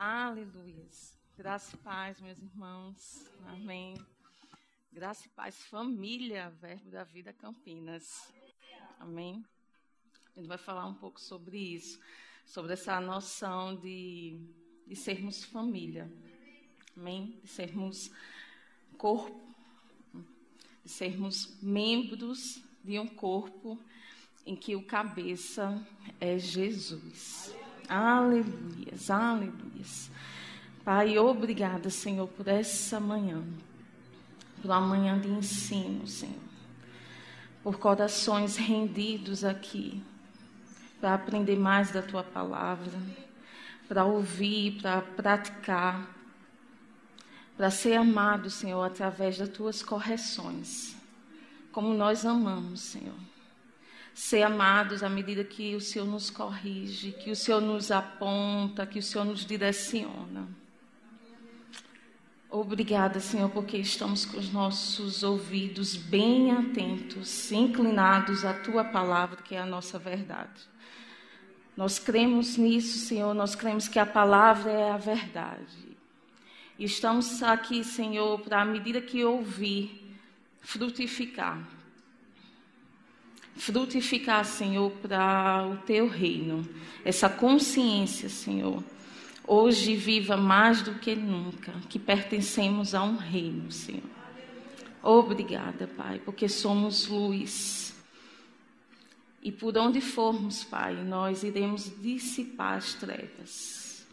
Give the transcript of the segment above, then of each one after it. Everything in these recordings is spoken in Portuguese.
Aleluias. Graça e paz, meus irmãos. Amém. Graça e paz, família, Verbo da Vida Campinas. Amém. A gente vai falar um pouco sobre isso, sobre essa noção de, de sermos família. Amém. De sermos corpo, de sermos membros de um corpo em que o cabeça é Jesus. Aleluias, aleluias. Pai, obrigada, Senhor, por essa manhã, por uma manhã de ensino, Senhor, por corações rendidos aqui, para aprender mais da tua palavra, para ouvir, para praticar, para ser amado, Senhor, através das tuas correções, como nós amamos, Senhor ser amados à medida que o Senhor nos corrige, que o Senhor nos aponta, que o Senhor nos direciona. Obrigada, Senhor, porque estamos com os nossos ouvidos bem atentos, inclinados à tua palavra, que é a nossa verdade. Nós cremos nisso, Senhor, nós cremos que a palavra é a verdade. E estamos aqui, Senhor, para, à medida que ouvir, frutificar frutificar, Senhor, para o teu reino. Essa consciência, Senhor, hoje viva mais do que nunca, que pertencemos a um reino, Senhor. Obrigada, Pai, porque somos luz. E por onde formos, Pai, nós iremos dissipar as trevas.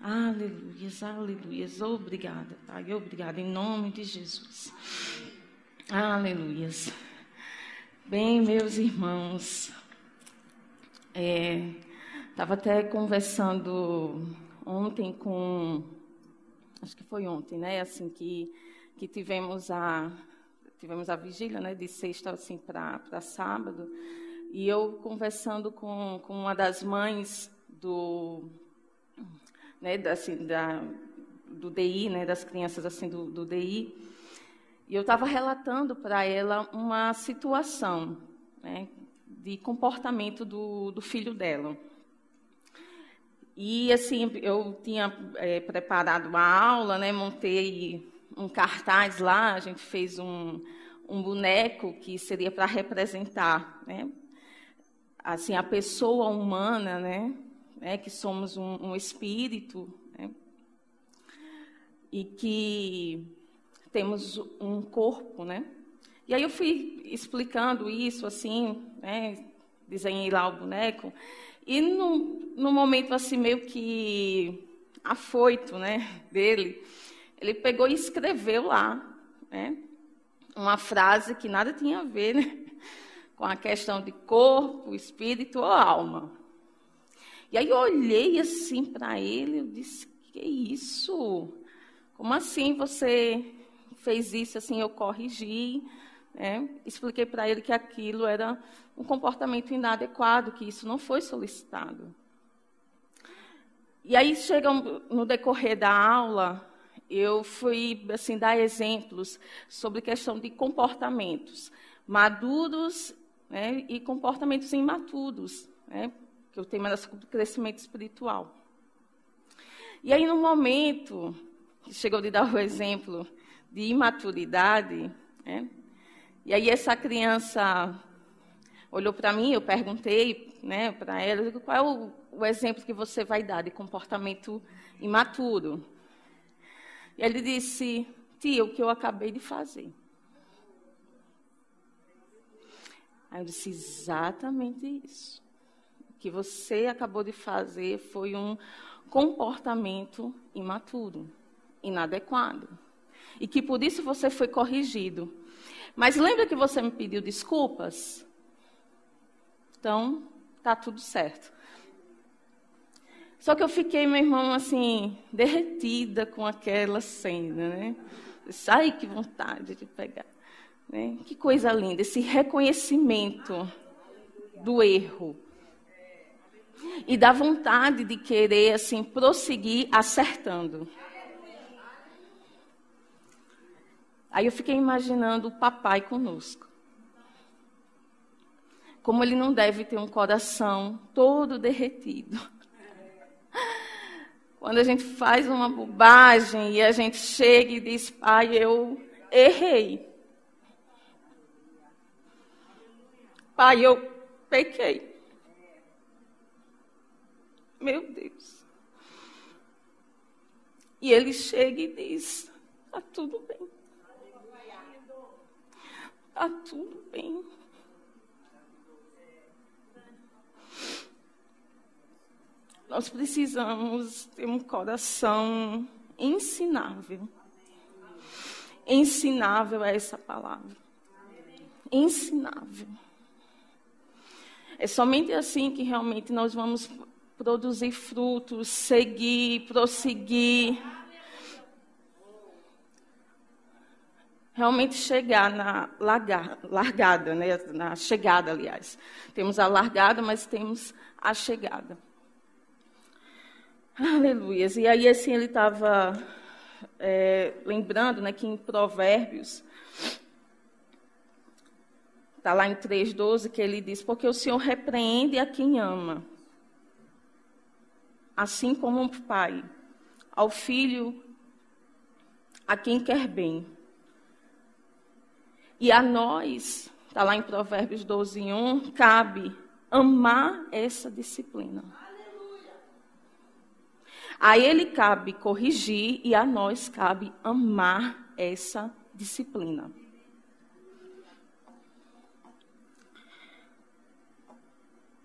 Aleluias, aleluias. Obrigada, Pai. Obrigada em nome de Jesus. Aleluias. Bem, meus irmãos, estava é, até conversando ontem com, acho que foi ontem, né? Assim que que tivemos a tivemos a vigília, né? De sexta assim para para sábado e eu conversando com, com uma das mães do, né? Assim da do DI, né? Das crianças assim do, do DI e eu estava relatando para ela uma situação né, de comportamento do, do, filho dela. E, assim, eu tinha é, preparado uma aula, né, montei um cartaz lá, a gente fez um, um boneco que seria para representar né, assim, a pessoa humana, né, né que somos um, um espírito, né, e que temos um corpo, né? E aí eu fui explicando isso, assim, né? Desenhei lá o boneco. E no momento, assim, meio que afoito, né, dele, ele pegou e escreveu lá, né? Uma frase que nada tinha a ver, né? Com a questão de corpo, espírito ou alma. E aí eu olhei assim para ele, eu disse, que isso? Como assim você fez isso, assim, eu corrigi, né? expliquei para ele que aquilo era um comportamento inadequado, que isso não foi solicitado. E aí chega no decorrer da aula, eu fui assim dar exemplos sobre questão de comportamentos maduros né, e comportamentos imaturos, né, que o tema era sobre crescimento espiritual. E aí no momento chegou de dar o exemplo de imaturidade, né? E aí essa criança olhou para mim, eu perguntei, né, para ela, qual é o, o, exemplo que você vai dar de comportamento imaturo? E ele disse, tia, o que eu acabei de fazer. Aí eu disse, exatamente isso. O que você acabou de fazer foi um comportamento imaturo, inadequado e que por isso você foi corrigido. Mas lembra que você me pediu desculpas? Então, tá tudo certo. Só que eu fiquei, meu irmão, assim, derretida com aquela cena, né? Ai, que vontade de pegar. Né? Que coisa linda, esse reconhecimento do erro. E da vontade de querer, assim, prosseguir acertando. Aí eu fiquei imaginando o papai conosco. Como ele não deve ter um coração todo derretido. Quando a gente faz uma bobagem e a gente chega e diz, pai, eu errei. Pai, eu pequei. Meu Deus. E ele chega e diz: Está tudo bem. Está tudo bem. Nós precisamos ter um coração ensinável. Ensinável é essa palavra. Ensinável. É somente assim que realmente nós vamos produzir frutos, seguir, prosseguir. Realmente chegar na largada, né? na chegada, aliás. Temos a largada, mas temos a chegada. Aleluia. E aí, assim, ele estava é, lembrando né, que em Provérbios, está lá em 3,12, que ele diz: Porque o Senhor repreende a quem ama, assim como um pai, ao filho a quem quer bem. E a nós, está lá em Provérbios 12, 1, cabe amar essa disciplina. A ele cabe corrigir e a nós cabe amar essa disciplina.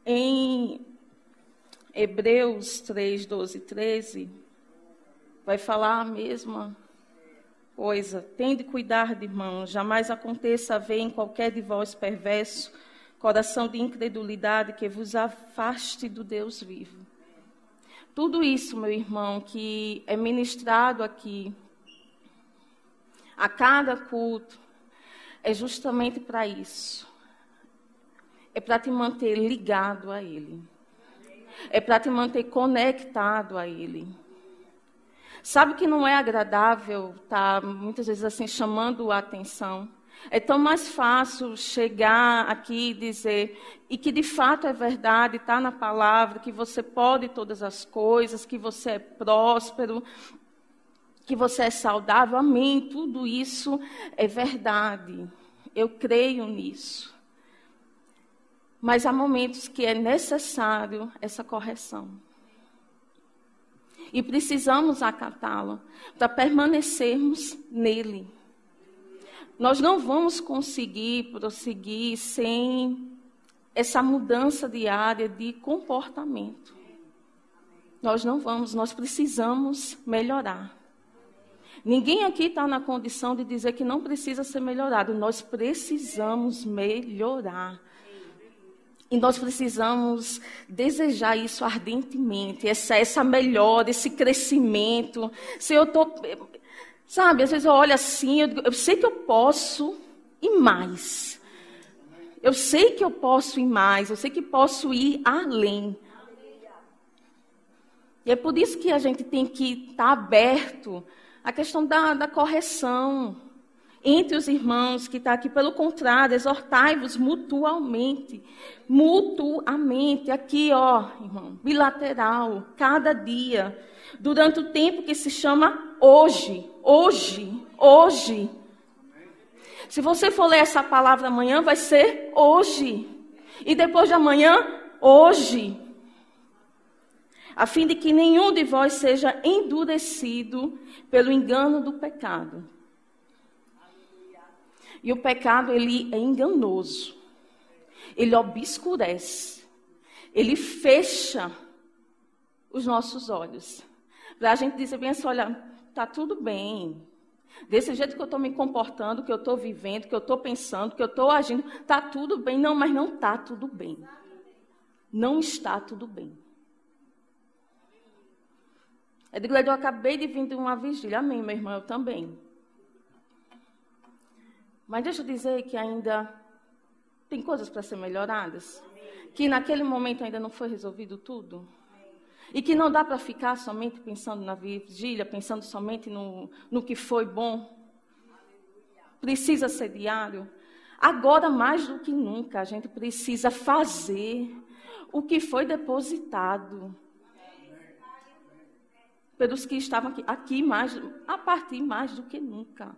Em Hebreus 3, 12 e 13, vai falar a mesma coisa. Tende cuidar de irmãos, jamais aconteça haver em qualquer de vós perverso coração de incredulidade que vos afaste do Deus vivo. Tudo isso, meu irmão, que é ministrado aqui, a cada culto, é justamente para isso. É para te manter ligado a Ele. É para te manter conectado a Ele. Sabe que não é agradável estar, tá, muitas vezes, assim, chamando a atenção. É tão mais fácil chegar aqui e dizer, e que de fato é verdade, está na palavra, que você pode todas as coisas, que você é próspero, que você é saudável. Amém. Tudo isso é verdade. Eu creio nisso. Mas há momentos que é necessário essa correção. E precisamos acatá-la para permanecermos nele. Nós não vamos conseguir prosseguir sem essa mudança diária de comportamento. Nós não vamos, nós precisamos melhorar. Ninguém aqui está na condição de dizer que não precisa ser melhorado. Nós precisamos melhorar. E nós precisamos desejar isso ardentemente, essa, essa melhora, esse crescimento. Se eu estou Sabe, às vezes eu olho assim, eu, eu sei que eu posso ir mais. Eu sei que eu posso ir mais, eu sei que posso ir além. E é por isso que a gente tem que estar tá aberto à questão da, da correção entre os irmãos que está aqui. Pelo contrário, exortai-vos mutualmente. Mutuamente. Aqui, ó, irmão, bilateral, cada dia. Durante o tempo que se chama hoje. Hoje. Hoje. Se você for ler essa palavra amanhã, vai ser hoje. E depois de amanhã, hoje. A fim de que nenhum de vós seja endurecido pelo engano do pecado. E o pecado, ele é enganoso. Ele obscurece. Ele fecha os nossos olhos. Para a gente dizer bem assim, olha, está tudo bem. Desse jeito que eu estou me comportando, que eu estou vivendo, que eu estou pensando, que eu estou agindo, está tudo bem. Não, mas não está tudo bem. Não está tudo bem. Edgled, eu acabei de vir de uma vigília. Amém, meu irmão, eu também. Mas deixa eu dizer que ainda tem coisas para ser melhoradas. Que naquele momento ainda não foi resolvido tudo. E que não dá para ficar somente pensando na vigília, pensando somente no, no que foi bom. Precisa ser diário. Agora, mais do que nunca, a gente precisa fazer o que foi depositado. pelos que estavam aqui, aqui mais, a partir mais do que nunca.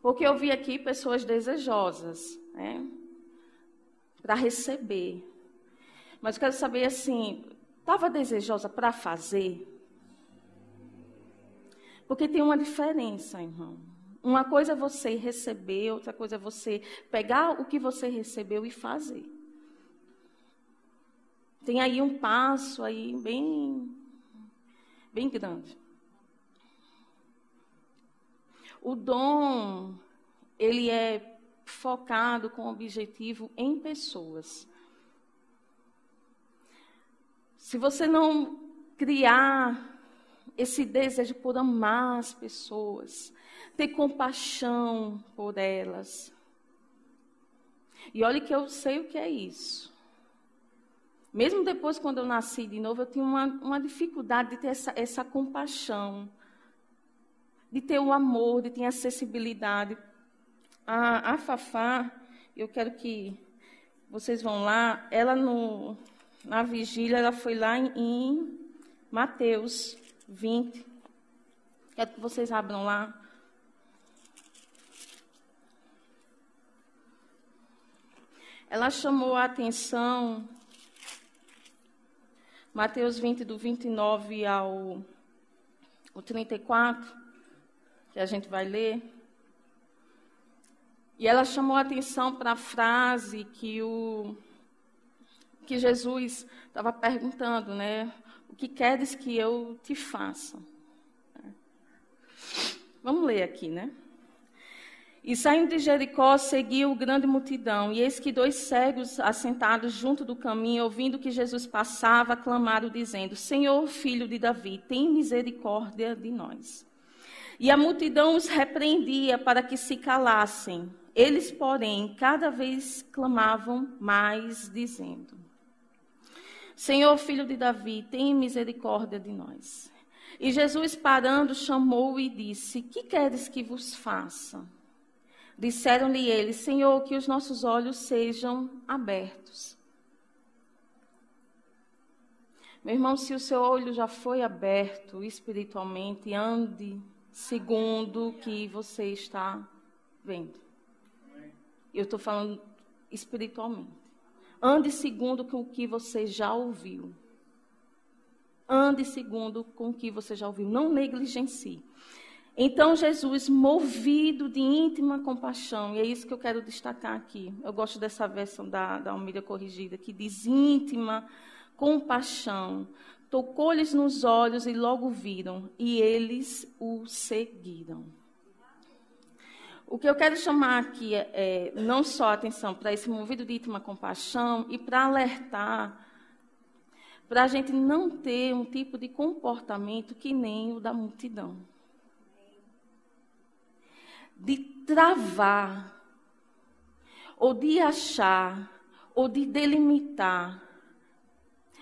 Porque eu vi aqui pessoas desejosas, né? Para receber. Mas eu quero saber assim, estava desejosa para fazer? Porque tem uma diferença, irmão. Uma coisa é você receber, outra coisa é você pegar o que você recebeu e fazer. Tem aí um passo aí bem bem grande. O dom, ele é focado com objetivo em pessoas. Se você não criar esse desejo por amar as pessoas, ter compaixão por elas. E olhe que eu sei o que é isso. Mesmo depois, quando eu nasci de novo, eu tinha uma, uma dificuldade de ter essa, essa compaixão de ter o amor, de ter acessibilidade. A, a Fafá, eu quero que vocês vão lá, ela no, na vigília, ela foi lá em, em Mateus 20. Quero que vocês abram lá. Ela chamou a atenção, Mateus 20, do 29 ao, ao 34, que a gente vai ler. E ela chamou a atenção para a frase que o que Jesus estava perguntando, né? O que queres que eu te faça? Vamos ler aqui, né? E saindo de Jericó, seguiu grande multidão, e eis que dois cegos assentados junto do caminho, ouvindo que Jesus passava, clamaram, dizendo: Senhor, filho de Davi, tem misericórdia de nós. E a multidão os repreendia para que se calassem. Eles, porém, cada vez clamavam mais, dizendo: Senhor, filho de Davi, tem misericórdia de nós. E Jesus, parando, chamou e disse: Que queres que vos faça? Disseram-lhe eles: Senhor, que os nossos olhos sejam abertos. Meu irmão, se o seu olho já foi aberto espiritualmente, ande segundo o que você está vendo. Eu estou falando espiritualmente. Ande segundo com o que você já ouviu. Ande segundo com o que você já ouviu. Não negligencie. Então Jesus, movido de íntima compaixão, e é isso que eu quero destacar aqui. Eu gosto dessa versão da, da Almeida Corrigida, que diz íntima compaixão, tocou-lhes nos olhos e logo viram, e eles o seguiram. O que eu quero chamar aqui é, é não só a atenção para esse movido de íntima compaixão e para alertar para a gente não ter um tipo de comportamento que nem o da multidão. De travar, ou de achar, ou de delimitar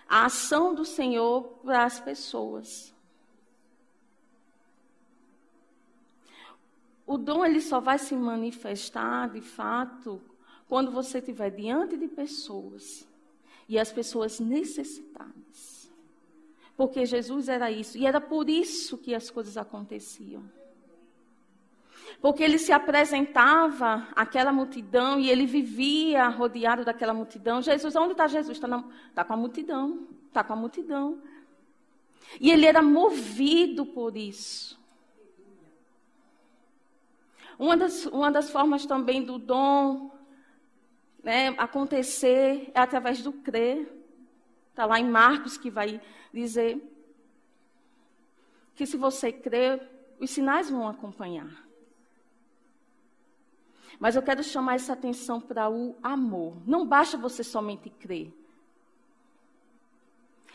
a ação do Senhor para as pessoas. O dom ele só vai se manifestar, de fato, quando você estiver diante de pessoas e as pessoas necessitadas. Porque Jesus era isso, e era por isso que as coisas aconteciam. Porque ele se apresentava àquela multidão e ele vivia rodeado daquela multidão. Jesus, onde está Jesus? Está tá com a multidão. Está com a multidão. E ele era movido por isso. Uma das, uma das formas também do dom né, acontecer é através do crer. Está lá em Marcos que vai dizer que se você crer, os sinais vão acompanhar. Mas eu quero chamar essa atenção para o amor. Não basta você somente crer.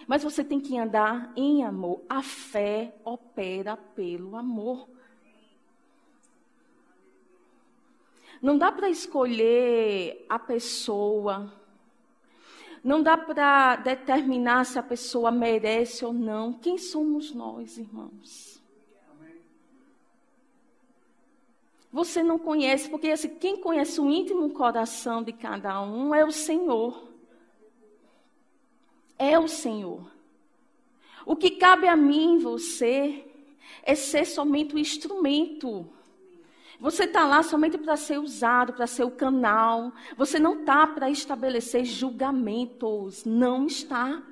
Mas você tem que andar em amor. A fé opera pelo amor. Não dá para escolher a pessoa. Não dá para determinar se a pessoa merece ou não. Quem somos nós, irmãos? Você não conhece, porque assim, quem conhece o íntimo coração de cada um é o Senhor. é o Senhor. O que cabe a mim, você, é ser somente o instrumento. Você está lá somente para ser usado, para ser o canal. Você não está para estabelecer julgamentos. Não está.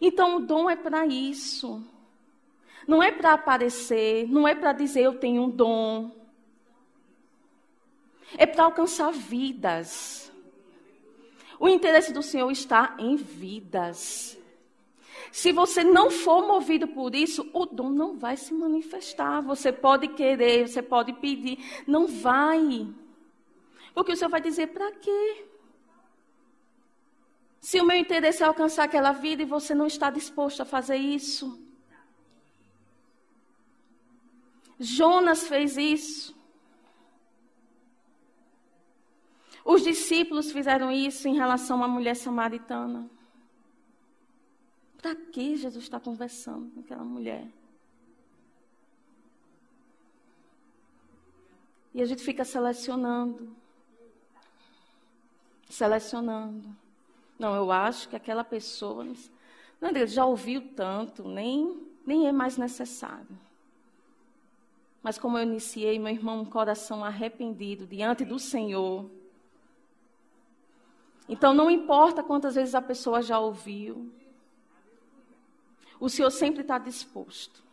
Então, o dom é para isso. Não é para aparecer, não é para dizer eu tenho um dom. É para alcançar vidas. O interesse do Senhor está em vidas. Se você não for movido por isso, o dom não vai se manifestar. Você pode querer, você pode pedir, não vai. Porque o Senhor vai dizer: para quê? Se o meu interesse é alcançar aquela vida e você não está disposto a fazer isso. Jonas fez isso. Os discípulos fizeram isso em relação à mulher samaritana. Para que Jesus está conversando com aquela mulher? E a gente fica selecionando. Selecionando. Não, eu acho que aquela pessoa. Não, Deus já ouviu tanto, nem, nem é mais necessário. Mas como eu iniciei, meu irmão, um coração arrependido diante do Senhor. Então não importa quantas vezes a pessoa já ouviu, o Senhor sempre está disposto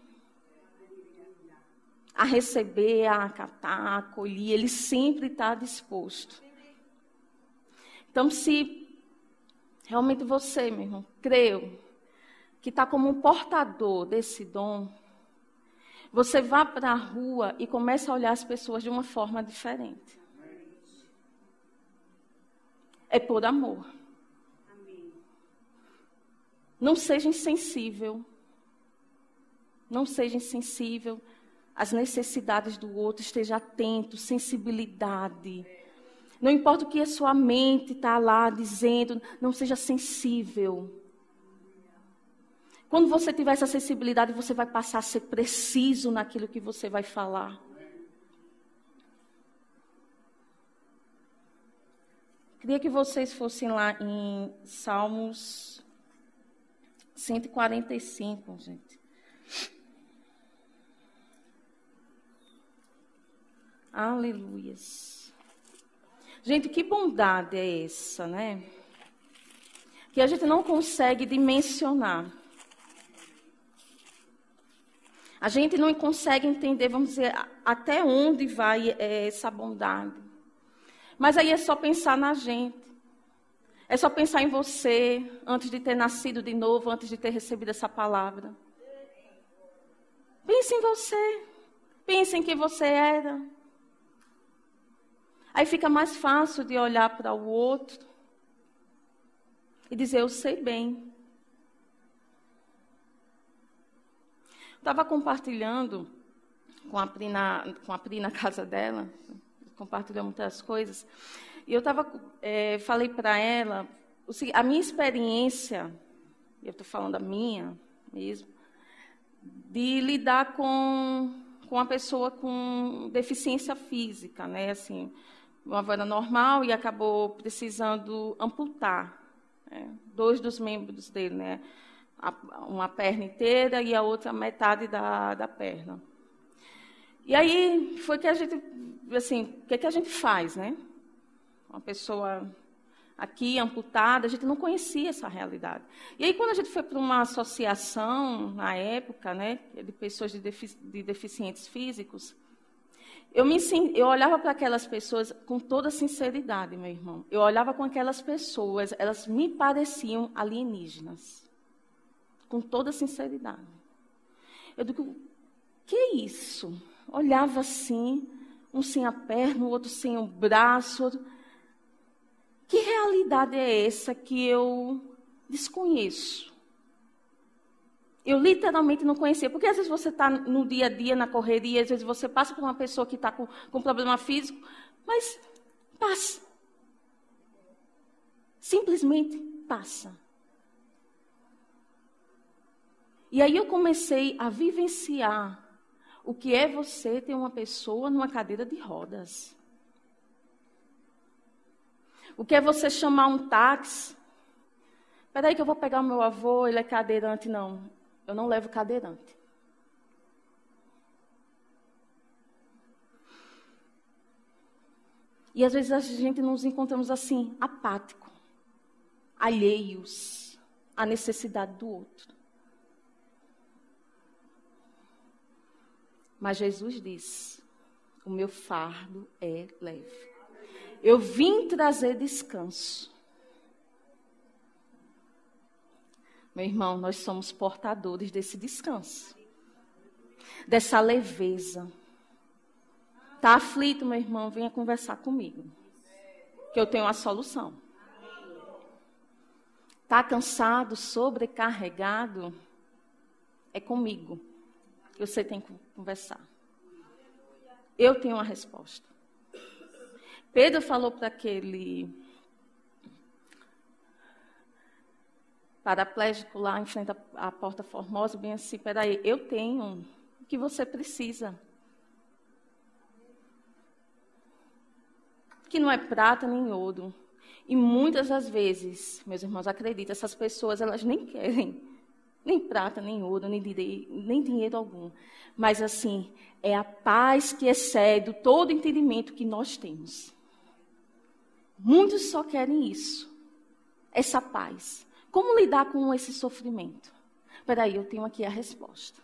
a receber, a acatar, a acolher, Ele sempre está disposto. Então, se realmente você, meu irmão, creu que está como um portador desse dom, você vá para a rua e comece a olhar as pessoas de uma forma diferente. É por amor. Não seja insensível. Não seja insensível às necessidades do outro. Esteja atento, sensibilidade. Não importa o que a sua mente está lá dizendo, não seja sensível. Quando você tiver essa sensibilidade, você vai passar a ser preciso naquilo que você vai falar. Queria que vocês fossem lá em Salmos 145, gente. Aleluias. Gente, que bondade é essa, né? Que a gente não consegue dimensionar. A gente não consegue entender, vamos dizer, até onde vai é, essa bondade. Mas aí é só pensar na gente. É só pensar em você antes de ter nascido de novo, antes de ter recebido essa palavra. Pense em você. Pense em quem você era. Aí fica mais fácil de olhar para o outro e dizer: Eu sei bem. Estava compartilhando com a, Pri na, com a Pri na casa dela, compartilhou muitas coisas. E eu tava, é, falei para ela, a minha experiência, eu estou falando a minha mesmo, de lidar com, com uma pessoa com deficiência física, né? Assim, uma vida normal e acabou precisando amputar né? dois dos membros dele, né? Uma perna inteira e a outra metade da, da perna. E aí foi que a gente, assim, o que, que a gente faz, né? Uma pessoa aqui amputada, a gente não conhecia essa realidade. E aí quando a gente foi para uma associação na época, né, de pessoas de, defici de deficientes físicos, eu, me, eu olhava para aquelas pessoas com toda sinceridade, meu irmão. Eu olhava com aquelas pessoas, elas me pareciam alienígenas com toda sinceridade. Eu digo, que isso? Olhava assim, um sem a perna, o outro sem o braço. Que realidade é essa que eu desconheço? Eu literalmente não conhecia. Porque às vezes você está no dia a dia, na correria, às vezes você passa por uma pessoa que está com, com problema físico, mas passa. Simplesmente passa. E aí eu comecei a vivenciar o que é você ter uma pessoa numa cadeira de rodas. O que é você chamar um táxi Espera aí que eu vou pegar o meu avô, ele é cadeirante. Não, eu não levo cadeirante. E às vezes a gente nos encontramos assim, apático, alheios à necessidade do outro. Mas Jesus diz: o meu fardo é leve. Eu vim trazer descanso. Meu irmão, nós somos portadores desse descanso, dessa leveza. Está aflito, meu irmão? Venha conversar comigo, que eu tenho a solução. Está cansado, sobrecarregado? É comigo que você tem que conversar. Eu tenho uma resposta. Pedro falou para aquele paraplégico lá em frente à porta formosa, bem assim, peraí, eu tenho o que você precisa. Que não é prata nem ouro. E muitas das vezes, meus irmãos, acreditam, essas pessoas, elas nem querem nem prata, nem ouro, nem, nem dinheiro algum. Mas assim, é a paz que excede todo entendimento que nós temos. Muitos só querem isso. Essa paz. Como lidar com esse sofrimento? Espera aí, eu tenho aqui a resposta.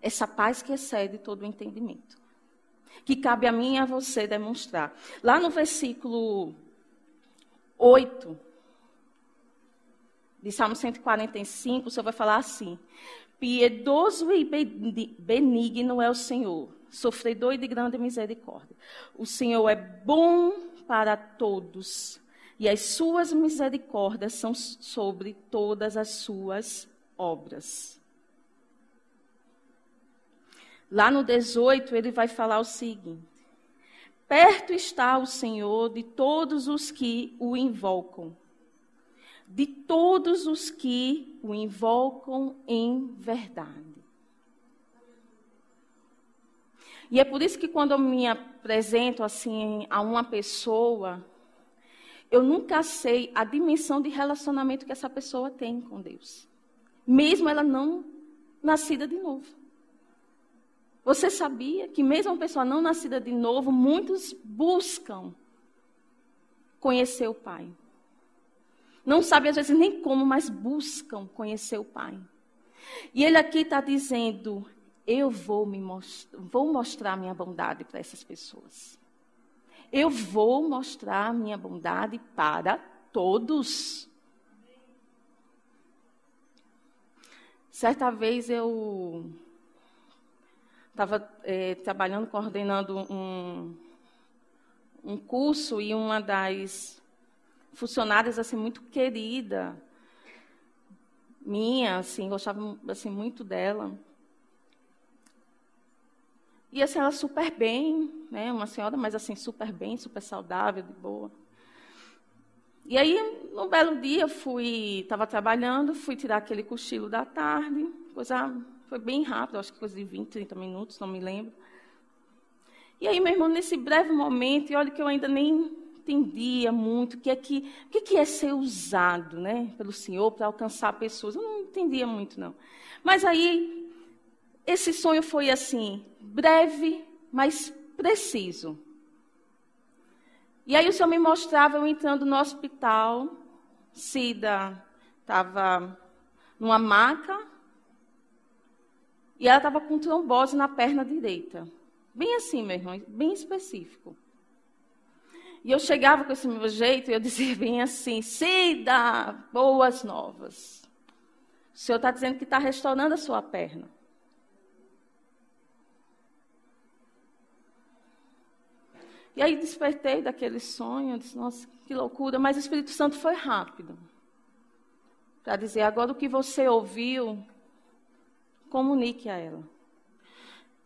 Essa paz que excede todo o entendimento. Que cabe a mim e a você demonstrar. Lá no versículo 8, de Salmo 145, o Senhor vai falar assim: Piedoso e benigno é o Senhor, sofredor e de grande misericórdia. O Senhor é bom para todos, e as suas misericórdias são sobre todas as suas obras. Lá no 18, ele vai falar o seguinte: Perto está o Senhor de todos os que o invocam de todos os que o invocam em verdade. E é por isso que quando eu me apresento assim a uma pessoa, eu nunca sei a dimensão de relacionamento que essa pessoa tem com Deus. Mesmo ela não nascida de novo. Você sabia que mesmo uma pessoa não nascida de novo, muitos buscam conhecer o Pai. Não sabem às vezes nem como, mas buscam conhecer o Pai. E ele aqui está dizendo: eu vou, me most vou mostrar minha bondade para essas pessoas. Eu vou mostrar minha bondade para todos. Certa vez eu estava é, trabalhando, coordenando um, um curso e uma das funcionárias assim muito querida minha, assim, gostava assim muito dela. E assim ela super bem, né, uma senhora, mas assim super bem, super saudável, de boa. E aí, um belo dia, fui, estava trabalhando, fui tirar aquele cochilo da tarde, coisa foi bem rápido, acho que coisa de 20, 30 minutos, não me lembro. E aí, meu irmão, nesse breve momento, e olha que eu ainda nem entendia muito o que é que, o que, é ser usado né, pelo Senhor para alcançar pessoas. Eu não entendia muito, não. Mas aí, esse sonho foi assim, breve, mas preciso. E aí o Senhor me mostrava eu entrando no hospital, Cida estava numa maca, e ela estava com trombose na perna direita. Bem assim, meu irmão, bem específico. E eu chegava com esse meu jeito e eu dizia bem assim: Cida, boas novas. O Senhor está dizendo que está restaurando a sua perna. E aí despertei daquele sonho, disse, nossa, que loucura, mas o Espírito Santo foi rápido. Para dizer, agora o que você ouviu, comunique a ela.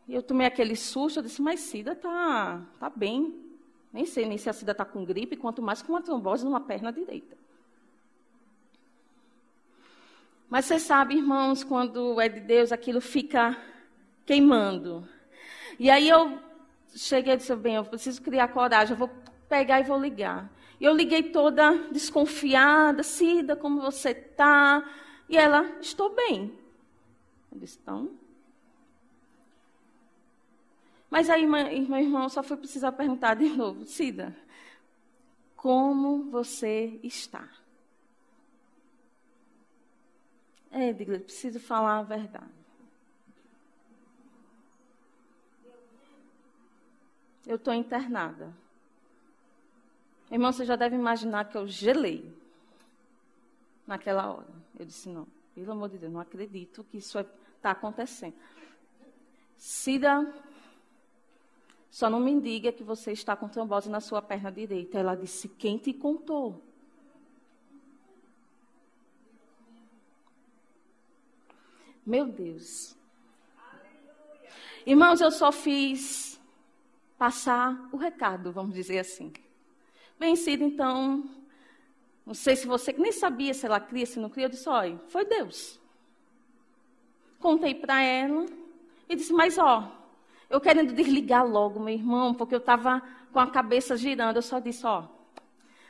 E eu tomei aquele susto, eu disse, mas Cida está tá bem. Nem sei nem se a Cida está com gripe, quanto mais com uma trombose numa perna direita. Mas você sabe, irmãos, quando é de Deus, aquilo fica queimando. E aí eu cheguei e disse, bem, eu preciso criar coragem, eu vou pegar e vou ligar. E eu liguei toda desconfiada, Cida, como você está? E ela, estou bem. Eu disse, então. Mas aí, meu irmão, só foi precisar perguntar de novo, Cida, como você está? É, Edgar, preciso falar a verdade. Eu estou internada. Irmão, você já deve imaginar que eu gelei naquela hora. Eu disse, não, pelo amor de Deus, não acredito que isso está acontecendo. Cida, só não me diga que você está com trombose na sua perna direita. Ela disse, quem te contou? Meu Deus. Irmãos, eu só fiz passar o recado, vamos dizer assim. Vencido, então, não sei se você nem sabia se ela cria, se não cria, eu disse, olha, foi Deus. Contei para ela e disse, mas ó, eu querendo desligar logo, meu irmão, porque eu estava com a cabeça girando, eu só disse, ó,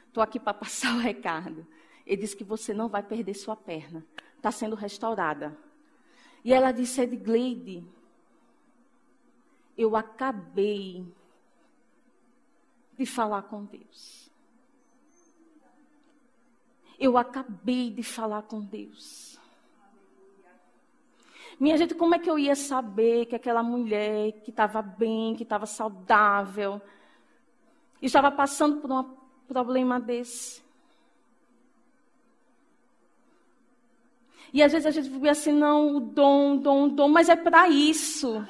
estou aqui para passar o recado. Ele disse que você não vai perder sua perna, está sendo restaurada. E ela disse, Edgleide, eu acabei de falar com Deus. Eu acabei de falar com Deus. Minha gente, como é que eu ia saber que aquela mulher que estava bem, que estava saudável, estava passando por um problema desse? E às vezes a gente vê assim, não, o dom, o dom, o dom, mas é para isso.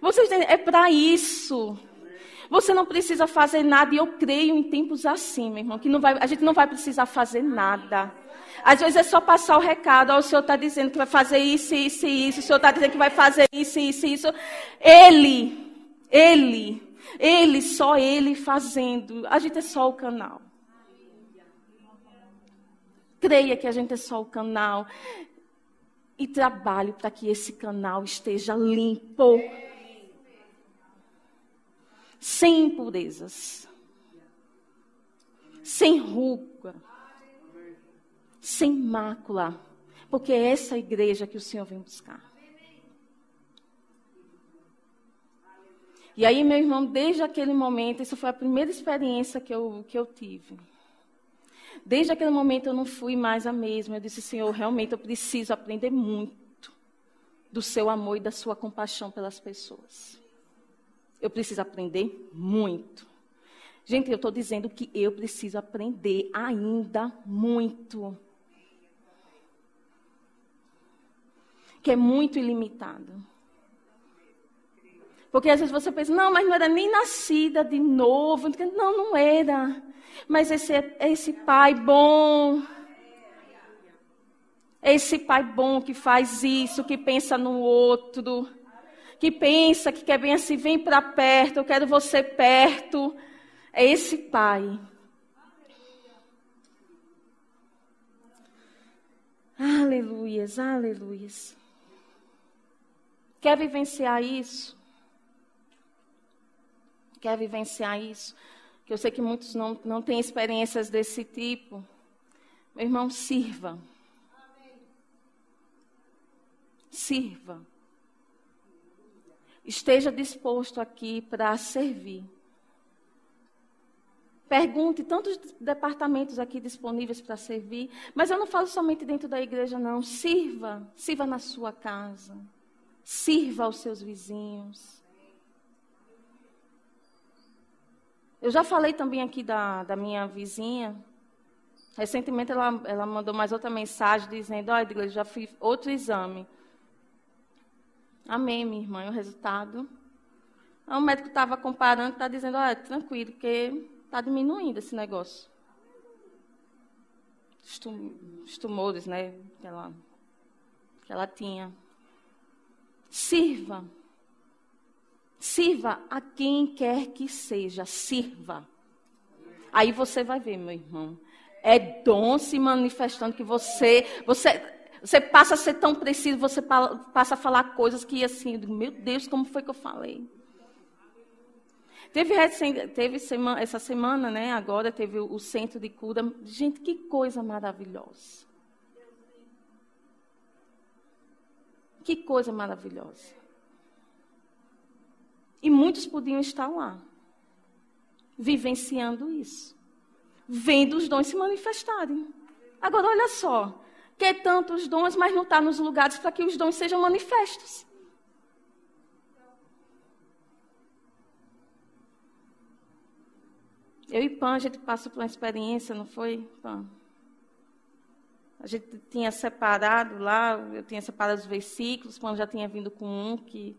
Vocês entendem? É para isso. Você não precisa fazer nada, e eu creio em tempos assim, meu irmão, que não vai, a gente não vai precisar fazer nada. Às vezes é só passar o recado, ó, o Senhor está dizendo que vai fazer isso, isso e isso, o Senhor está dizendo que vai fazer isso, isso e isso. Ele, Ele, Ele, só Ele fazendo. A gente é só o canal. Creia que a gente é só o canal. E trabalhe para que esse canal esteja limpo sem impurezas, sem ruga, sem mácula, porque é essa igreja que o Senhor vem buscar. E aí, meu irmão, desde aquele momento, isso foi a primeira experiência que eu, que eu tive. Desde aquele momento eu não fui mais a mesma. Eu disse, Senhor, realmente eu preciso aprender muito do seu amor e da sua compaixão pelas pessoas eu preciso aprender muito. Gente, eu estou dizendo que eu preciso aprender ainda muito. Que é muito ilimitado. Porque às vezes você pensa, não, mas não era nem nascida de novo. Não, não era. Mas esse, é esse pai bom. Esse pai bom que faz isso, que pensa no outro que pensa, que quer bem assim, vem para perto, eu quero você perto. É esse pai. Aleluias, aleluias. Quer vivenciar isso? Quer vivenciar isso? Que eu sei que muitos não, não têm experiências desse tipo. Meu irmão, sirva. Sirva. Esteja disposto aqui para servir. Pergunte tantos departamentos aqui disponíveis para servir, mas eu não falo somente dentro da igreja, não. Sirva, sirva na sua casa, sirva aos seus vizinhos. Eu já falei também aqui da, da minha vizinha. Recentemente ela, ela mandou mais outra mensagem dizendo: Olha, já fiz outro exame. Amém, minha irmã, o resultado. O médico estava comparando, está dizendo, olha, tranquilo, porque está diminuindo esse negócio. Os tumores, né, que ela, que ela tinha. Sirva. Sirva a quem quer que seja, sirva. Aí você vai ver, meu irmão. É dom se manifestando que você, você, você passa a ser tão preciso, você passa a falar coisas que assim, meu Deus, como foi que eu falei? Teve, teve semana, essa semana, né, agora, teve o, o centro de cura. Gente, que coisa maravilhosa. Que coisa maravilhosa. E muitos podiam estar lá, vivenciando isso, vendo os dons se manifestarem. Agora, olha só, quer tantos dons, mas não está nos lugares para que os dons sejam manifestos. Eu e Pan, a gente passou por uma experiência, não foi, Pan? A gente tinha separado lá, eu tinha separado os versículos, Pan já tinha vindo com um que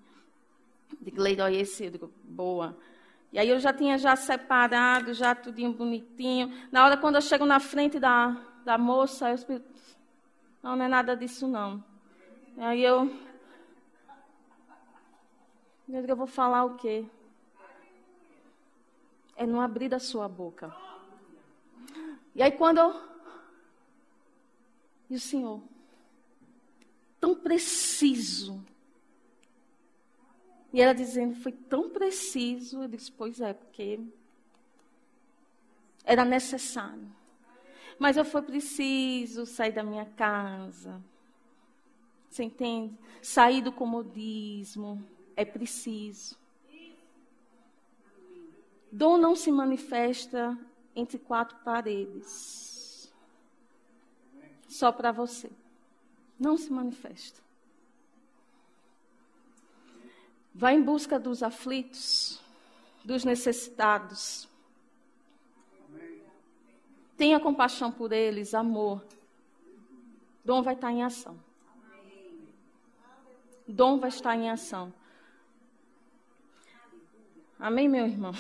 Digo, Leidó, esse? Eu digo, boa. E aí eu já tinha já separado, já tudinho bonitinho. Na hora, quando eu chego na frente da, da moça, eu não, não é nada disso, não. Aí eu... Eu vou falar o quê? É não abrir da sua boca. E aí quando eu... E o Senhor? Tão preciso e ela dizendo, foi tão preciso. Eu disse, pois é, porque era necessário. Mas eu foi preciso sair da minha casa. Você entende? Sair do comodismo. É preciso. Dom não se manifesta entre quatro paredes. Só para você. Não se manifesta. Vá em busca dos aflitos, dos necessitados. Tenha compaixão por eles, amor. Dom vai estar em ação. Dom vai estar em ação. Amém, meu irmão?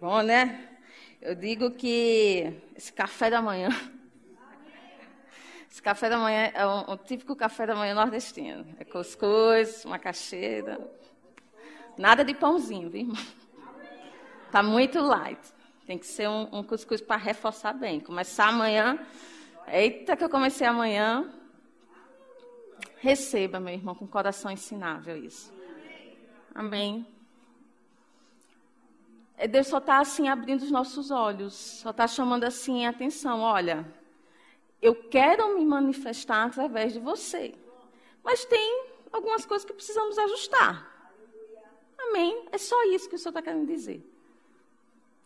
Bom, né? Eu digo que esse café da manhã esse café da manhã é um, um típico café da manhã nordestino. É cuscuz, macaxeira. Nada de pãozinho, viu? Tá muito light. Tem que ser um, um cuscuz para reforçar bem. Começar amanhã. Eita, que eu comecei amanhã. Receba, meu irmão, com coração ensinável isso. Amém. É, Deus só está assim abrindo os nossos olhos, só está chamando assim a atenção. Olha, eu quero me manifestar através de você. Mas tem algumas coisas que precisamos ajustar. Amém? É só isso que o Senhor está querendo dizer.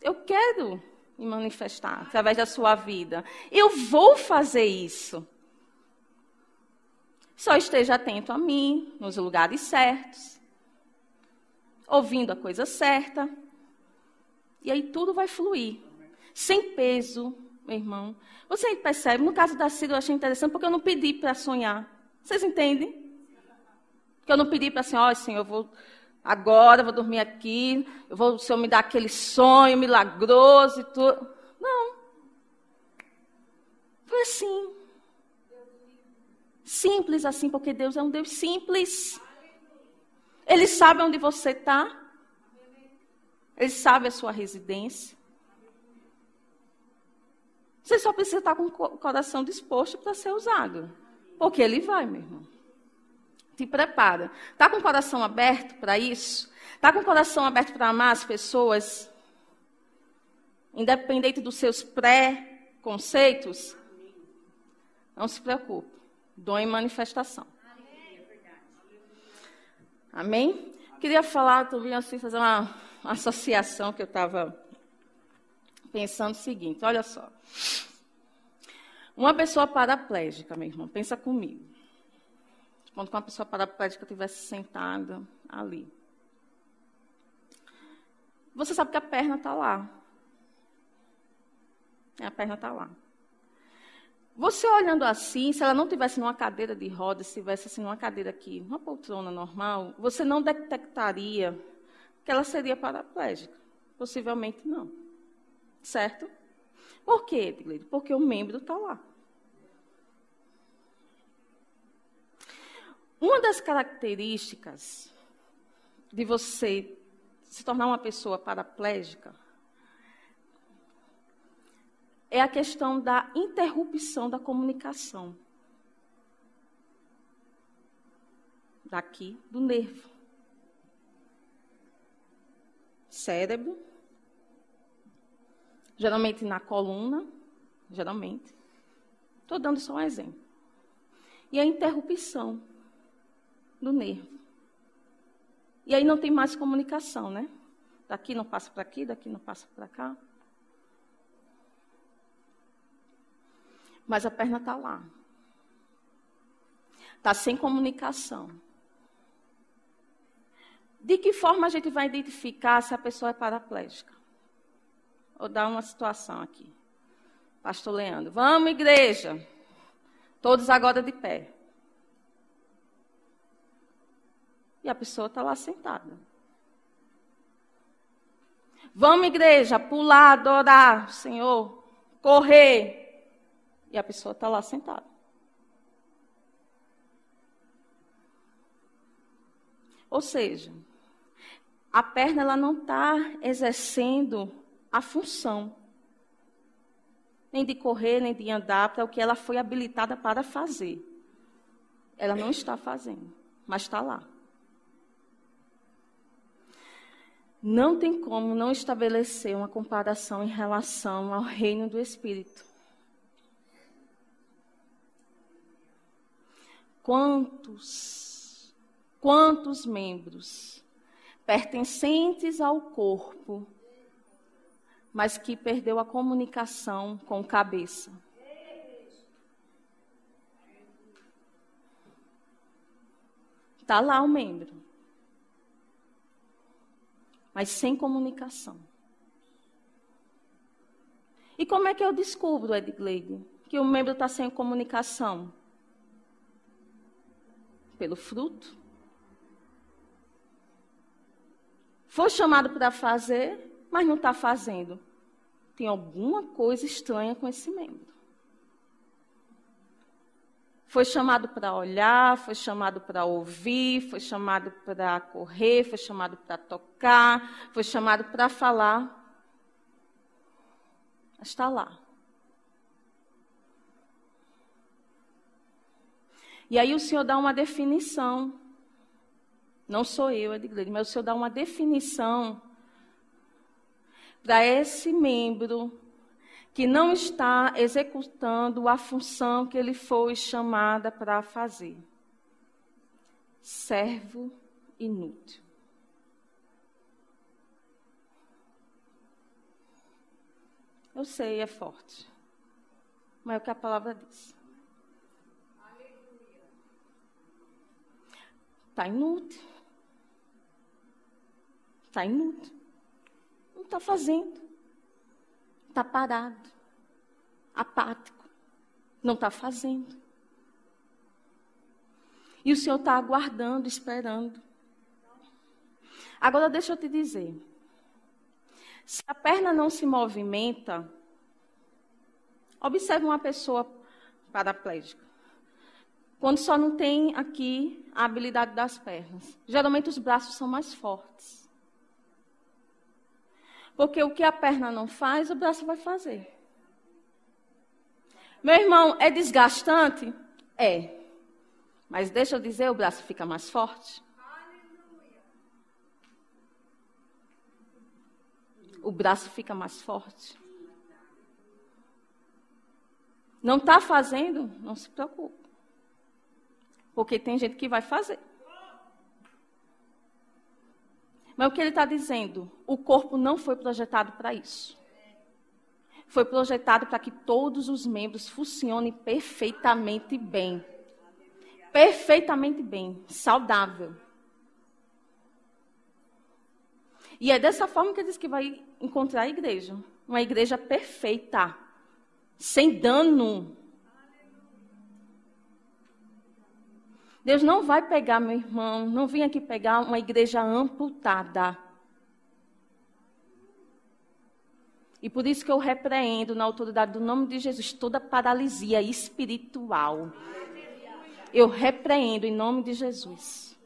Eu quero me manifestar através da sua vida. Eu vou fazer isso. Só esteja atento a mim, nos lugares certos, ouvindo a coisa certa. E aí tudo vai fluir. Sem peso, meu irmão. Você percebe, no caso da Cida, eu achei interessante porque eu não pedi para sonhar. Vocês entendem? Que eu não pedi para assim, ó, oh, Senhor, eu vou agora, vou dormir aqui, eu vou, o Senhor me dá aquele sonho milagroso e tudo. Não. Foi assim. Simples assim, porque Deus é um Deus simples. Ele sabe onde você está. Ele sabe a sua residência. Você só precisa estar com o coração disposto para ser usado. Porque ele vai, meu irmão. Te prepara. Está com o coração aberto para isso? Está com o coração aberto para amar as pessoas? Independente dos seus pré-conceitos? Não se preocupe. Dom em manifestação. Amém? Queria falar, tu vim assim fazer uma associação que eu estava pensando o seguinte: olha só. Uma pessoa paraplégica, meu irmão, pensa comigo. Quando uma pessoa paraplégica estivesse sentada ali. Você sabe que a perna está lá. A perna está lá. Você olhando assim, se ela não tivesse numa cadeira de rodas, se tivesse assim numa cadeira aqui, uma poltrona normal, você não detectaria que ela seria paraplégica. Possivelmente não. Certo? Por quê, Edgley? Porque o membro está lá. Uma das características de você se tornar uma pessoa paraplégica é a questão da interrupção da comunicação. Daqui, do nervo. cérebro, geralmente na coluna, geralmente. Estou dando só um exemplo. E a interrupção do nervo. E aí não tem mais comunicação, né? Daqui não passa para aqui, daqui não passa para cá. Mas a perna está lá. Está sem comunicação. De que forma a gente vai identificar se a pessoa é paraplégica? Vou dar uma situação aqui. Pastor Leandro, vamos, igreja. Todos agora de pé. E a pessoa está lá sentada. Vamos, igreja, pular, adorar, Senhor, correr. E a pessoa está lá sentada. Ou seja, a perna ela não está exercendo a função, nem de correr, nem de andar, para o que ela foi habilitada para fazer. Ela não está fazendo, mas está lá. Não tem como não estabelecer uma comparação em relação ao reino do Espírito. Quantos, quantos membros pertencentes ao corpo, mas que perdeu a comunicação com cabeça? Está lá o membro mas sem comunicação. E como é que eu descubro, Edgleide, que o membro está sem comunicação? Pelo fruto. Foi chamado para fazer, mas não está fazendo. Tem alguma coisa estranha com esse membro. Foi chamado para olhar, foi chamado para ouvir, foi chamado para correr, foi chamado para tocar, foi chamado para falar. Está lá. E aí o Senhor dá uma definição. Não sou eu, é igreja, mas o Senhor dá uma definição para esse membro que não está executando a função que ele foi chamada para fazer. Servo inútil. Eu sei, é forte. Mas é o que a palavra diz. Está inútil. Está inútil. Não está fazendo está parado, apático, não está fazendo. E o Senhor está aguardando, esperando. Agora deixa eu te dizer. Se a perna não se movimenta, observe uma pessoa paraplégica. Quando só não tem aqui a habilidade das pernas. Geralmente os braços são mais fortes. Porque o que a perna não faz, o braço vai fazer. Meu irmão, é desgastante? É. Mas deixa eu dizer, o braço fica mais forte. O braço fica mais forte. Não está fazendo? Não se preocupe. Porque tem gente que vai fazer. Mas o que ele está dizendo? O corpo não foi projetado para isso. Foi projetado para que todos os membros funcionem perfeitamente bem. Perfeitamente bem, saudável. E é dessa forma que ele diz que vai encontrar a igreja. Uma igreja perfeita, sem dano, Deus não vai pegar, meu irmão, não vim aqui pegar uma igreja amputada. E por isso que eu repreendo, na autoridade do nome de Jesus, toda paralisia espiritual. Eu repreendo em nome de Jesus.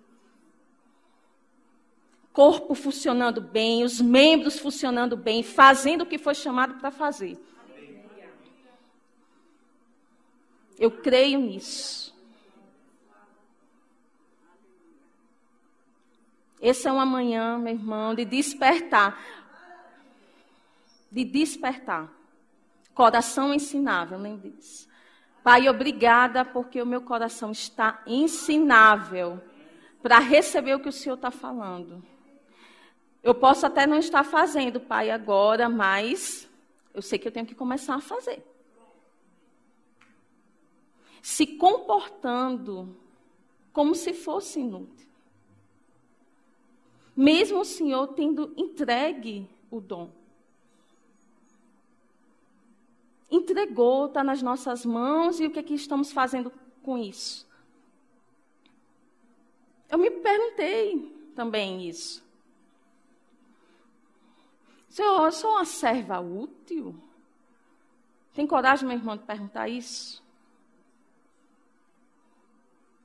Corpo funcionando bem, os membros funcionando bem, fazendo o que foi chamado para fazer. Eu creio nisso. Essa é uma manhã, meu irmão, de despertar. De despertar. Coração ensinável, lembre disso. Pai, obrigada porque o meu coração está ensinável para receber o que o Senhor está falando. Eu posso até não estar fazendo, Pai, agora, mas eu sei que eu tenho que começar a fazer. Se comportando como se fosse inútil. Mesmo o Senhor tendo entregue o dom. Entregou, está nas nossas mãos, e o que, é que estamos fazendo com isso? Eu me perguntei também isso. Senhor, eu sou uma serva útil? Tem coragem, meu irmão, de perguntar isso?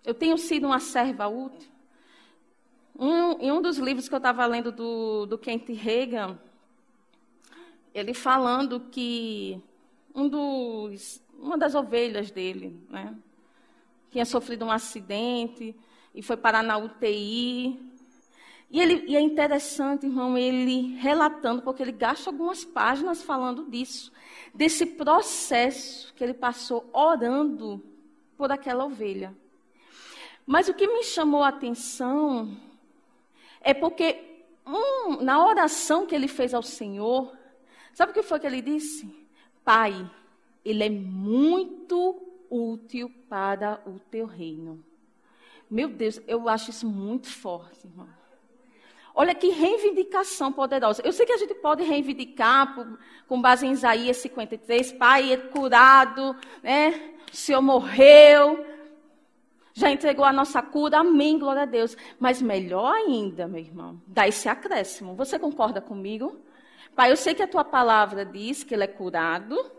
Eu tenho sido uma serva útil? Um, em um dos livros que eu estava lendo do, do Kent Reagan, ele falando que um dos, uma das ovelhas dele né, tinha sofrido um acidente e foi parar na UTI. E, ele, e é interessante, irmão, ele relatando, porque ele gasta algumas páginas falando disso, desse processo que ele passou orando por aquela ovelha. Mas o que me chamou a atenção é porque hum, na oração que ele fez ao Senhor, sabe o que foi que ele disse? Pai, ele é muito útil para o teu reino. Meu Deus, eu acho isso muito forte, irmão. Olha que reivindicação poderosa. Eu sei que a gente pode reivindicar por, com base em Isaías 53, Pai é curado, né? O Senhor morreu, já entregou a nossa cura, amém, glória a Deus. Mas melhor ainda, meu irmão, dá esse acréscimo. Você concorda comigo? Pai, eu sei que a tua palavra diz que ele é curado,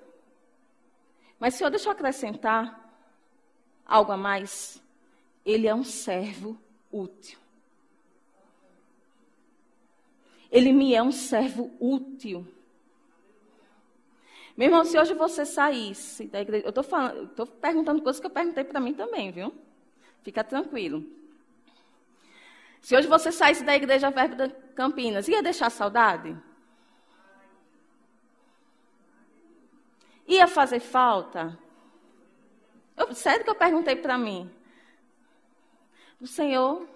mas Senhor, deixa eu acrescentar algo a mais. Ele é um servo útil. Ele me é um servo útil. Meu irmão, se hoje você saísse da igreja, eu estou perguntando coisas que eu perguntei para mim também, viu? Fica tranquilo. Se hoje você saísse da igreja Verbo da Campinas, ia deixar saudade? Ia fazer falta? Eu, sério que eu perguntei para mim. O Senhor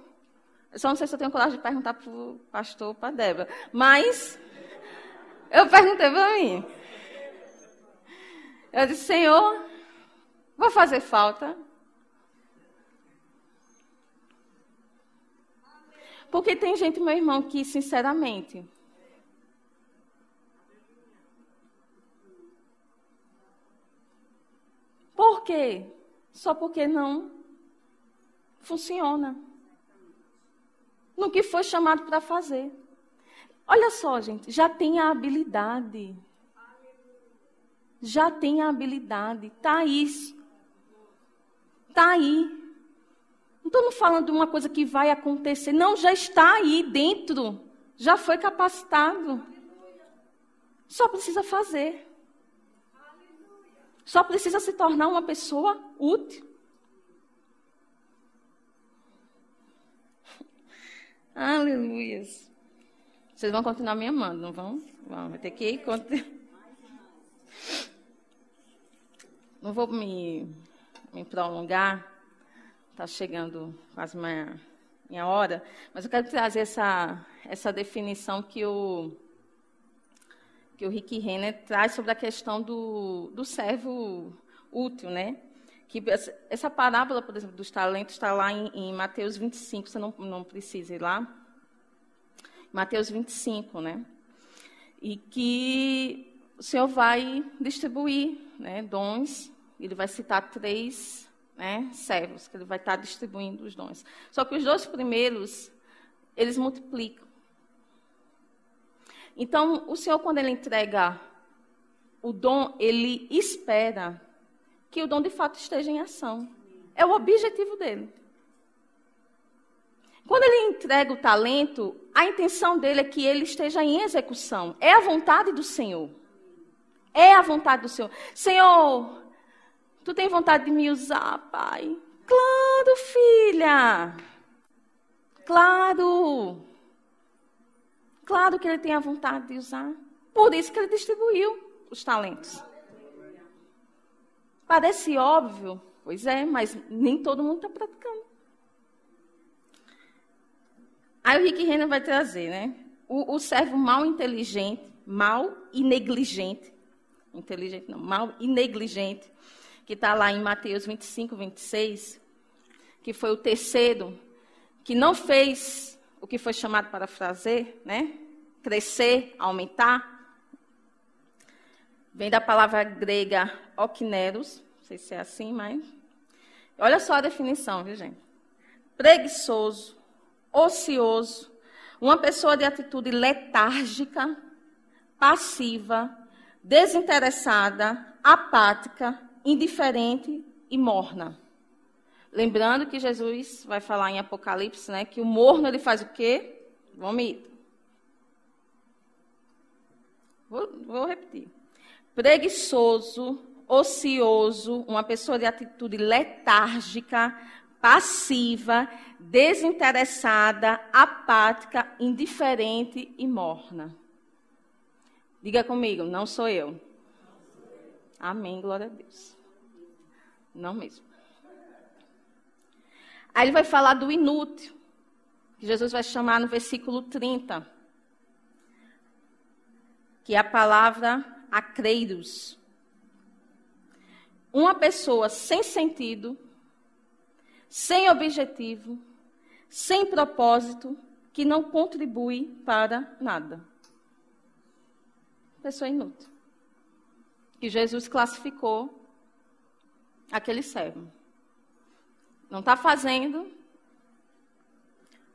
eu só não sei se eu tenho coragem de perguntar para o pastor ou para a Débora. Mas eu perguntei para mim. Eu disse, Senhor, vou fazer falta. Porque tem gente, meu irmão, que, sinceramente, Por quê? Só porque não funciona no que foi chamado para fazer. Olha só, gente, já tem a habilidade. Já tem a habilidade. Está aí. Está aí. Não estou falando de uma coisa que vai acontecer. Não, já está aí dentro. Já foi capacitado. Só precisa fazer. Só precisa se tornar uma pessoa útil. Aleluia. Vocês vão continuar me amando, não vão? Vão, vai ter que ir. Não vou me, me prolongar. Está chegando quase minha, minha hora. Mas eu quero trazer essa, essa definição que o, que o Rick Renner traz sobre a questão do, do servo útil, né? que essa parábola, por exemplo, dos talentos está lá em, em, Mateus 25, você não, não precisa ir lá. Mateus 25, né? E que o Senhor vai distribuir né, dons, ele vai citar três né, servos, que ele vai estar distribuindo os dons. Só que os dois primeiros, eles multiplicam. Então, o Senhor, quando ele entrega o dom, ele espera que o dom de fato esteja em ação. É o objetivo dele. Quando ele entrega o talento, a intenção dele é que ele esteja em execução. É a vontade do Senhor. É a vontade do Senhor. Senhor, tu tem vontade de me usar, pai? Claro, filha. Claro. Claro que ele tem a vontade de usar. Por isso que ele distribuiu os talentos. Parece óbvio, pois é, mas nem todo mundo está praticando. Aí o Rick Renner vai trazer, né? O, o servo mal inteligente, mal e negligente, inteligente não, mal e negligente, que está lá em Mateus 25, 26, que foi o terceiro, que não fez o que foi chamado para fazer, né? Crescer, aumentar. Vem da palavra grega okneros, não sei se é assim, mas. Olha só a definição, viu, gente? Preguiçoso, ocioso, uma pessoa de atitude letárgica, passiva, desinteressada, apática, indiferente e morna. Lembrando que Jesus vai falar em Apocalipse, né, que o morno ele faz o quê? Vomita. Vou, vou repetir. Preguiçoso, ocioso, uma pessoa de atitude letárgica, passiva, desinteressada, apática, indiferente e morna. Diga comigo, não sou eu. Amém, glória a Deus. Não mesmo. Aí ele vai falar do inútil, que Jesus vai chamar no versículo 30, que é a palavra acreiros. Uma pessoa sem sentido, sem objetivo, sem propósito, que não contribui para nada. Pessoa inútil. Que Jesus classificou aquele servo. Não está fazendo.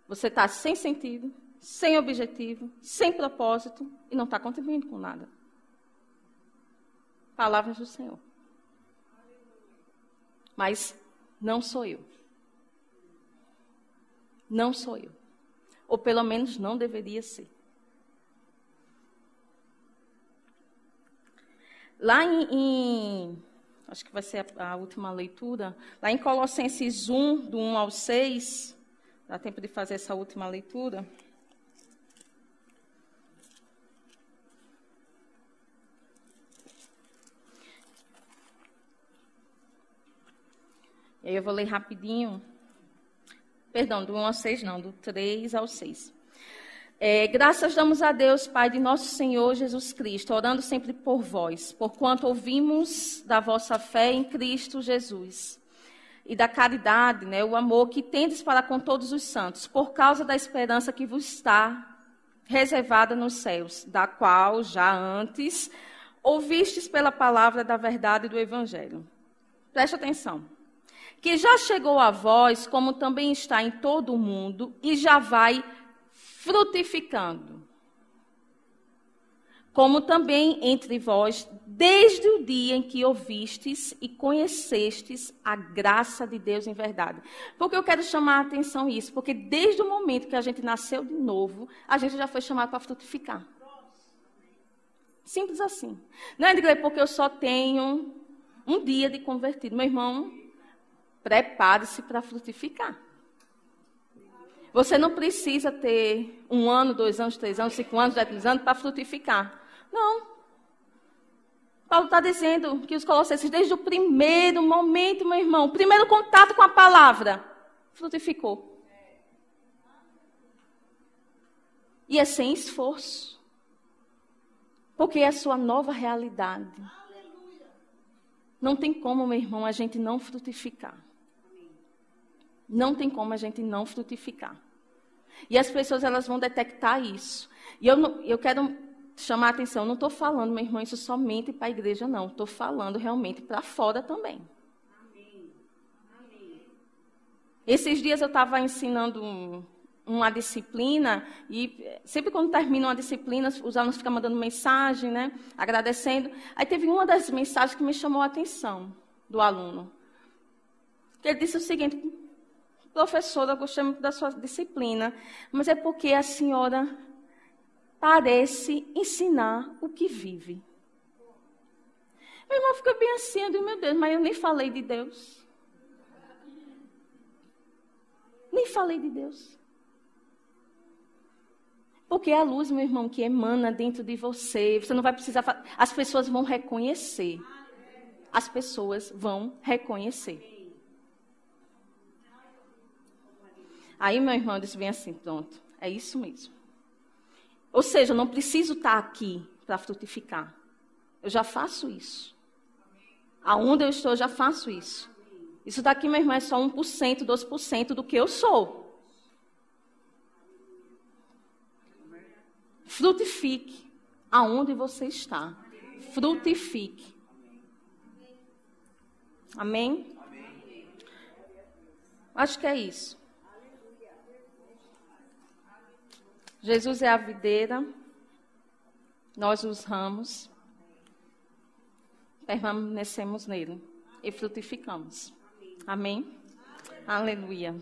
Você está sem sentido, sem objetivo, sem propósito e não está contribuindo com nada. Palavras do Senhor. Mas não sou eu. Não sou eu. Ou pelo menos não deveria ser. Lá em, em acho que vai ser a, a, última leitura, lá em Colossenses 1, do 1 ao 6, dá tempo de fazer essa última leitura. E aí eu vou ler rapidinho. Perdão, do 1 ao 6 não, do 3 ao 6. É, graças damos a Deus, Pai de nosso Senhor Jesus Cristo, orando sempre por vós, porquanto ouvimos da vossa fé em Cristo Jesus e da caridade, né, o amor que tendes para com todos os santos, por causa da esperança que vos está reservada nos céus, da qual já antes ouvistes pela palavra da verdade do Evangelho. Preste atenção. Que já chegou a vós, como também está em todo o mundo, e já vai frutificando. Como também entre vós, desde o dia em que ouvistes e conhecestes a graça de Deus em verdade. Porque eu quero chamar a atenção isso, porque desde o momento que a gente nasceu de novo, a gente já foi chamado para frutificar. Simples assim. Não é, Edgley, porque eu só tenho um dia de convertido. Meu irmão, prepare-se para frutificar. Você não precisa ter um ano, dois anos, três anos, cinco anos, dez anos para frutificar. Não. Paulo está dizendo que os colossenses, desde o primeiro momento, meu irmão, primeiro contato com a palavra, frutificou. E é sem esforço. Porque é a sua nova realidade. Não tem como, meu irmão, a gente não frutificar. Não tem como a gente não frutificar. E as pessoas elas vão detectar isso. E eu, eu quero chamar a atenção, não estou falando, meu irmão, isso somente para a igreja, não. Estou falando realmente para fora também. Amém. Amém. Esses dias eu estava ensinando um, uma disciplina e sempre quando termina uma disciplina, os alunos ficam mandando mensagem, né, agradecendo. Aí teve uma das mensagens que me chamou a atenção do aluno. Ele disse o seguinte: Professora, eu gostei muito da sua disciplina, mas é porque a senhora parece ensinar o que vive. Meu irmão fica bem assim, eu digo, meu Deus, mas eu nem falei de Deus. Nem falei de Deus. Porque a luz, meu irmão, que emana dentro de você. Você não vai precisar. As pessoas vão reconhecer. As pessoas vão reconhecer. Aí meu irmão disse bem assim: pronto, é isso mesmo. Ou seja, eu não preciso estar aqui para frutificar. Eu já faço isso. Aonde eu estou, eu já faço isso. Isso daqui, meu irmão, é só 1%, 2% do que eu sou. Frutifique aonde você está. Frutifique. Amém? Acho que é isso. Jesus é a videira, nós os ramos, permanecemos nele e frutificamos. Amém? Aleluia.